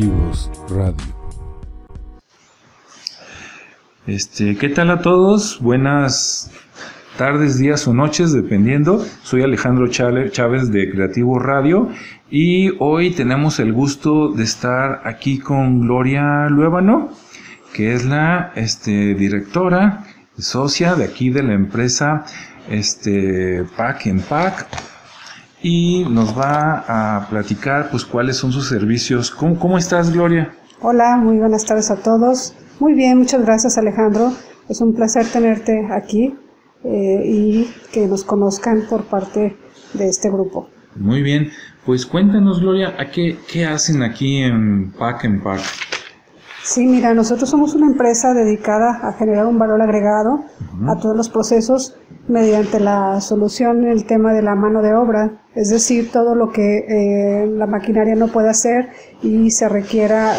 Creativos Radio. Este, ¿qué tal a todos? Buenas tardes, días o noches, dependiendo. Soy Alejandro Chávez de Creativo Radio y hoy tenemos el gusto de estar aquí con Gloria Luébano, que es la este, directora, socia de aquí de la empresa este, Pack en Pack y nos va a platicar pues cuáles son sus servicios. ¿Cómo, cómo estás, Gloria? Hola, muy buenas tardes a todos. Muy bien, muchas gracias, Alejandro. Es un placer tenerte aquí eh, y que nos conozcan por parte de este grupo. Muy bien, pues cuéntanos, Gloria, ¿a qué, qué hacen aquí en Pack en Pack? Sí, mira, nosotros somos una empresa dedicada a generar un valor agregado a todos los procesos mediante la solución en el tema de la mano de obra, es decir, todo lo que eh, la maquinaria no puede hacer y se requiera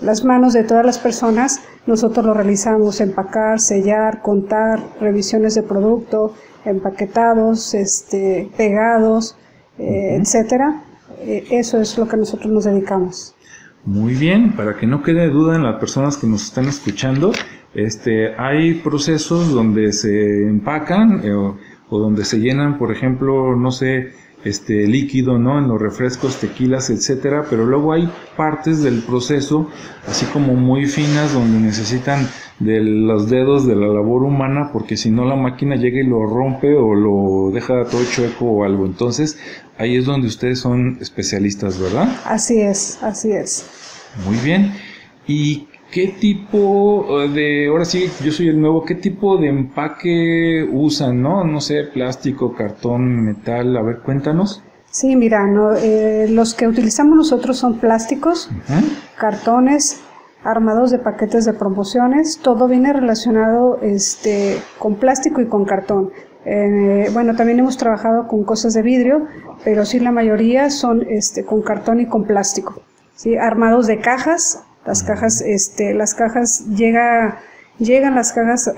las manos de todas las personas, nosotros lo realizamos, empacar, sellar, contar, revisiones de producto, empaquetados, este, pegados, eh, etcétera. Eh, eso es lo que nosotros nos dedicamos. Muy bien, para que no quede duda en las personas que nos están escuchando, este, hay procesos donde se empacan eh, o, donde se llenan, por ejemplo, no sé, este líquido, ¿no? En los refrescos, tequilas, etcétera, pero luego hay partes del proceso, así como muy finas, donde necesitan de los dedos de la labor humana, porque si no la máquina llega y lo rompe o lo deja todo chueco o algo. Entonces, ahí es donde ustedes son especialistas, ¿verdad? Así es, así es. Muy bien. ¿Y ¿Qué tipo eh, de, ahora sí, yo soy el nuevo, qué tipo de empaque usan, no? No sé, plástico, cartón, metal, a ver, cuéntanos. Sí, mira, no, eh, los que utilizamos nosotros son plásticos, cartones, armados de paquetes de promociones, todo viene relacionado este, con plástico y con cartón. Eh, bueno, también hemos trabajado con cosas de vidrio, pero sí la mayoría son este, con cartón y con plástico. ¿sí? Armados de cajas, las cajas, este, las cajas llega, llegan las cajas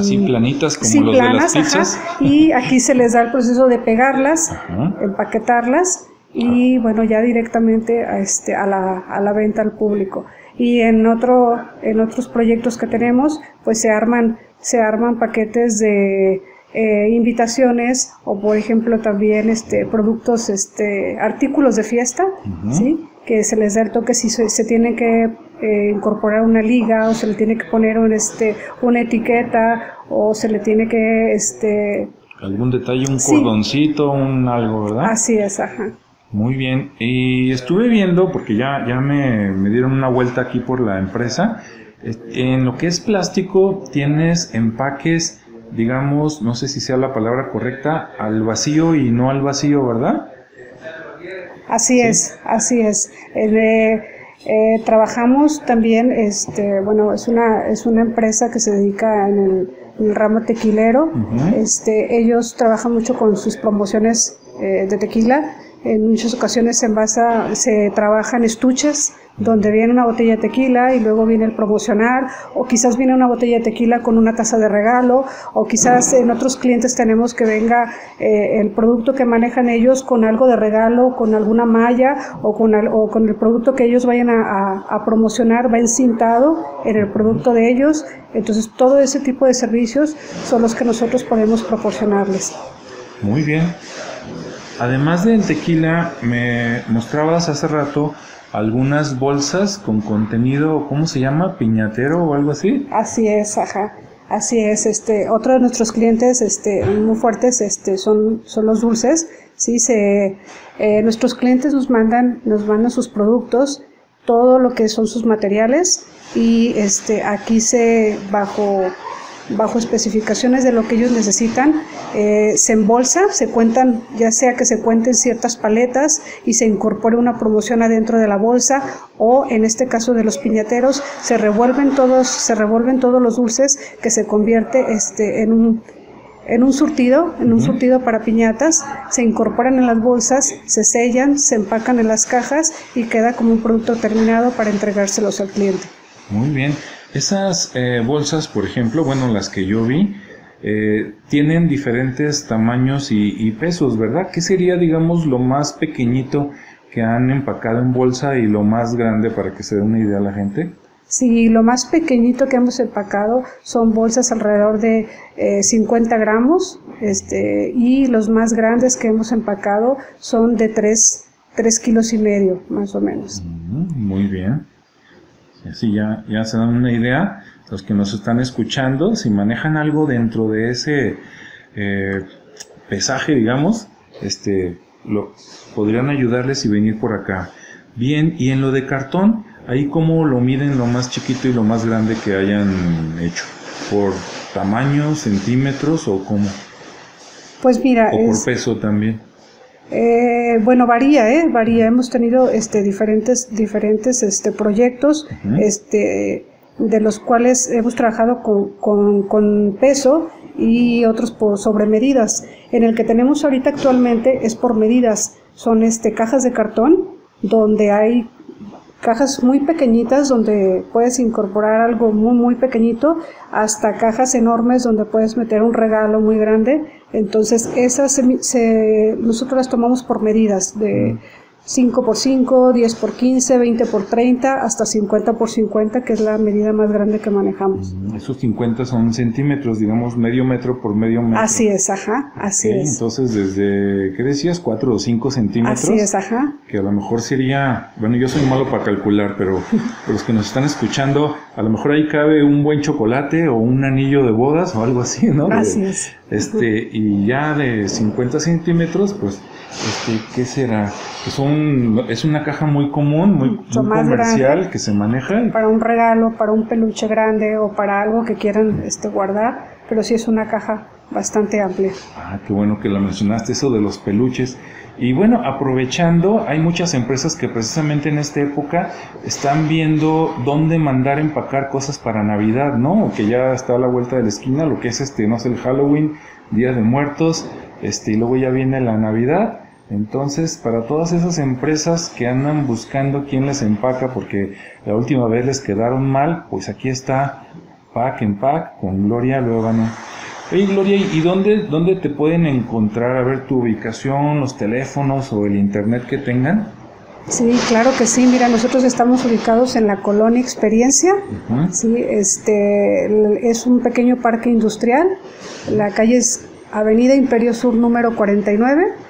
así planitas como los de las pizzas. y aquí se les da el proceso de pegarlas, empaquetarlas y bueno ya directamente a este a la, a la venta al público. Y en otro en otros proyectos que tenemos pues se arman se arman paquetes de eh, invitaciones o por ejemplo también este productos este artículos de fiesta, ¿sí? que se les da el toque si se, tiene que eh, incorporar una liga o se le tiene que poner un, este, una etiqueta o se le tiene que... Este, Algún detalle, un cordoncito, un algo, ¿verdad? Así es, ajá. Muy bien. Y estuve viendo, porque ya, ya me, me dieron una vuelta aquí por la empresa, en lo que es plástico tienes empaques, digamos, no sé si sea la palabra correcta, al vacío y no al vacío, ¿verdad? Así es, así es. Eh, eh, trabajamos también, este, bueno, es una, es una empresa que se dedica en el, ramo tequilero. este, ellos trabajan mucho con sus promociones eh, de tequila. En muchas ocasiones se, envasa, se trabajan estuches donde viene una botella de tequila y luego viene el promocionar, o quizás viene una botella de tequila con una taza de regalo, o quizás en otros clientes tenemos que venga eh, el producto que manejan ellos con algo de regalo, con alguna malla o con, o con el producto que ellos vayan a, a, promocionar, va encintado en el producto de ellos. Entonces todo ese tipo de servicios son los que nosotros podemos proporcionarles. Muy bien. Además del tequila, me mostrabas hace rato algunas bolsas con contenido, ¿cómo se llama? Piñatero o algo así. Así es, ajá. Así es, este, otro de nuestros clientes, este, muy fuertes, este, son, son los dulces, sí, se, eh, nuestros clientes nos mandan, nos mandan sus productos, todo lo que son sus materiales y, este, aquí se, bajo bajo especificaciones de lo que ellos necesitan, eh, se embolsa, se cuentan, ya sea que se cuenten ciertas paletas y se incorpore una promoción adentro de la bolsa o en este caso de los piñateros se revuelven todos, se revuelven todos los dulces que se convierte este en un en un surtido, en un surtido para piñatas, se incorporan en las bolsas, se sellan, se empacan en las cajas y queda como un producto terminado para entregárselos al cliente. Muy bien. Esas eh, bolsas, por ejemplo, bueno, las que yo vi, eh, tienen diferentes tamaños y, pesos, ¿verdad? ¿Qué sería, digamos, lo más pequeñito que han empacado en bolsa y lo más grande para que se dé una idea a la gente? Sí, lo más pequeñito que hemos empacado son bolsas alrededor de 50 eh, gramos este, y los más grandes que hemos empacado son de 3, kilos y medio, más o menos. Mm, muy bien. Así ya, ya se dan una idea. Los que nos están escuchando, si manejan algo dentro de ese eh, pesaje, digamos, este, lo, podrían ayudarles y venir por acá. Bien, y en lo de cartón, ahí cómo lo miden lo más chiquito y lo más grande que hayan hecho, por tamaño, centímetros o cómo. Pues mira, o por peso también. Eh, bueno, varía, ¿eh? Varía. Hemos tenido este, diferentes, diferentes este, proyectos, este, de los cuales hemos trabajado con, con, con peso y otros por sobre medidas. En el que tenemos ahorita actualmente es por medidas. Son este, cajas de cartón donde hay cajas muy pequeñitas donde puedes incorporar algo muy muy pequeñito hasta cajas enormes donde puedes meter un regalo muy grande. Entonces esas se, nosotros las tomamos por medidas de 5 por 5, 10 por 15, 20 por 30, hasta 50 por 50, que es la medida más grande que manejamos. Esos 50 son centímetros, digamos medio metro por medio metro. Así es, ajá, así es. Entonces, desde, ¿qué decías? 4 o 5 centímetros. Así es, ajá. Que a lo mejor sería, bueno, yo soy malo para calcular, pero los que nos están escuchando, a lo mejor ahí cabe un buen chocolate o un anillo de bodas o algo así, ¿no? Así es. Este, y ya de 50 centímetros, pues este, ¿qué será? Es, es una caja muy común, muy, comercial que se maneja. Para un regalo, para un peluche grande o para algo que quieran este, guardar, pero sí es una caja bastante amplia. Ah, qué bueno que lo mencionaste, eso de los peluches. Y bueno, aprovechando, hay muchas empresas que precisamente en esta época están viendo dónde mandar empacar cosas para Navidad, ¿no? Que ya está a la vuelta de la esquina, lo que es este, no sé, el Halloween, Día de Muertos, este, y luego ya viene la Navidad. Entonces, para todas esas empresas que andan buscando quién les empaca porque la última vez les quedaron mal, pues aquí está Pack en Pack con Gloria Luevano. Oye Gloria, ¿y dónde, dónde te pueden encontrar? A ver tu ubicación, los teléfonos o el internet que tengan. Sí, claro que sí. Mira, nosotros estamos ubicados en la colonia Experiencia. Sí, este es un pequeño parque industrial. La calle es Avenida Imperio Sur número 49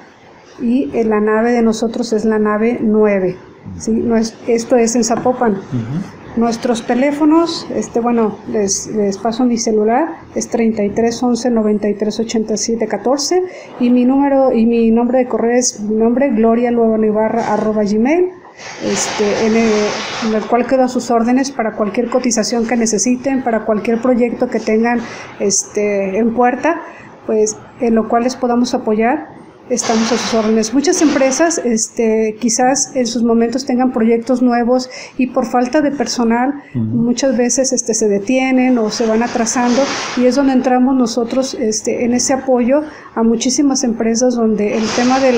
y en la nave de nosotros es la nave 9. ¿sí? esto es en Zapopan. Nuestros teléfonos, este, bueno, les, les, paso mi celular, es 33 11 93 87 14 y mi número y mi nombre de correo es mi nombre, Gloria Ibarra, arroba gmail, este, en, el, en el cual quedo a sus órdenes para cualquier cotización que necesiten, para cualquier proyecto que tengan este, en puerta, pues en lo cual les podamos apoyar estamos a sus órdenes. Muchas empresas este, quizás en sus momentos tengan proyectos nuevos y por falta de personal muchas veces este, se detienen o se van atrasando y es donde entramos nosotros este, en ese apoyo a muchísimas empresas donde el tema del,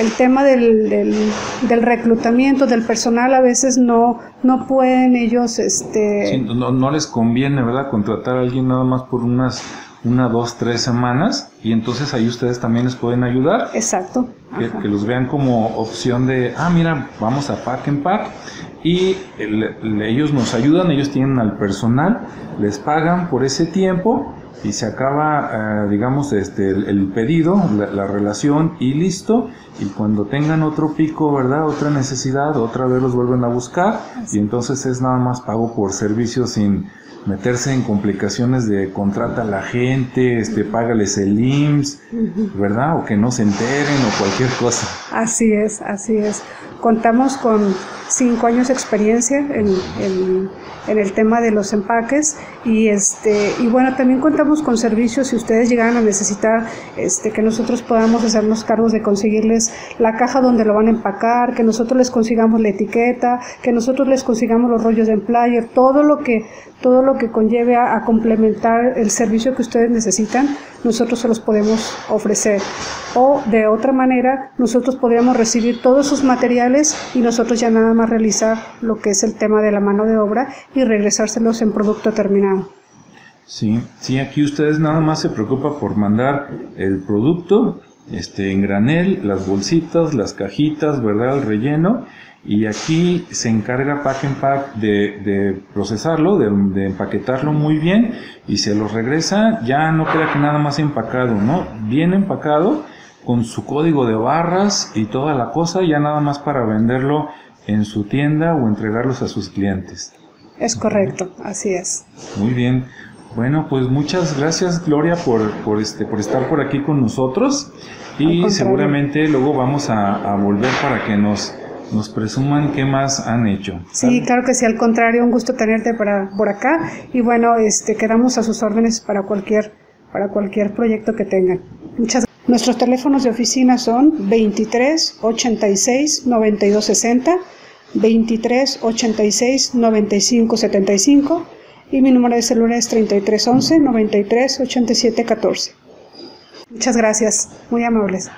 el tema del, del, reclutamiento del personal a veces no, no pueden ellos... Este... no, no les conviene, ¿verdad? Contratar a alguien nada más por unas una, dos, tres semanas y entonces ahí ustedes también les pueden ayudar. Exacto. Que, los vean como opción de, ah, mira, vamos a Pack en Pack y ellos nos ayudan, ellos tienen al personal, les pagan por ese tiempo y se acaba, eh, digamos, este, el, pedido, la, relación y listo. Y cuando tengan otro pico, ¿verdad? Otra necesidad, otra vez los vuelven a buscar y entonces es nada más pago por servicio sin meterse en complicaciones de contrata a la gente, este, págales el IMSS, ¿verdad? O que no se enteren o cualquier cosa. Así es, así es. Contamos con cinco años de experiencia en, el tema de los empaques y este y bueno también contamos con servicios si ustedes llegan a necesitar este que nosotros podamos hacernos cargos de conseguirles la caja donde lo van a empacar que nosotros les consigamos la etiqueta que nosotros les consigamos los rollos de emplayer todo lo que todo lo que conlleve a, complementar el servicio que ustedes necesitan, nosotros se los podemos ofrecer. O de otra manera, nosotros podríamos recibir todos sus materiales y nosotros ya nada más realizar lo que es el tema de la mano de obra y regresárselos en producto terminado. Sí, sí, aquí ustedes nada más se preocupan por mandar el producto este, en granel, las bolsitas, las cajitas, ¿verdad? El relleno. Y aquí se encarga Pack and Pack de, de procesarlo, de, de, empaquetarlo muy bien y se lo regresa. Ya no queda que nada más empacado, ¿no? Bien empacado con su código de barras y toda la cosa, ya nada más para venderlo en su tienda o entregarlos a sus clientes. Es correcto, así es. Muy bien. Bueno, pues muchas gracias Gloria por, por, este, por estar por aquí con nosotros y seguramente luego vamos a, volver para que nos, nos presuman qué más han hecho. Sí, claro que sí, al contrario, un gusto tenerte para, por acá y bueno, este, quedamos a sus órdenes para cualquier, para cualquier proyecto que tengan. Muchas Nuestros teléfonos de oficina son 23 86 92 60, 23 86 95 75 y mi número de celular es 33 11 93 87 14. Muchas gracias, muy amables.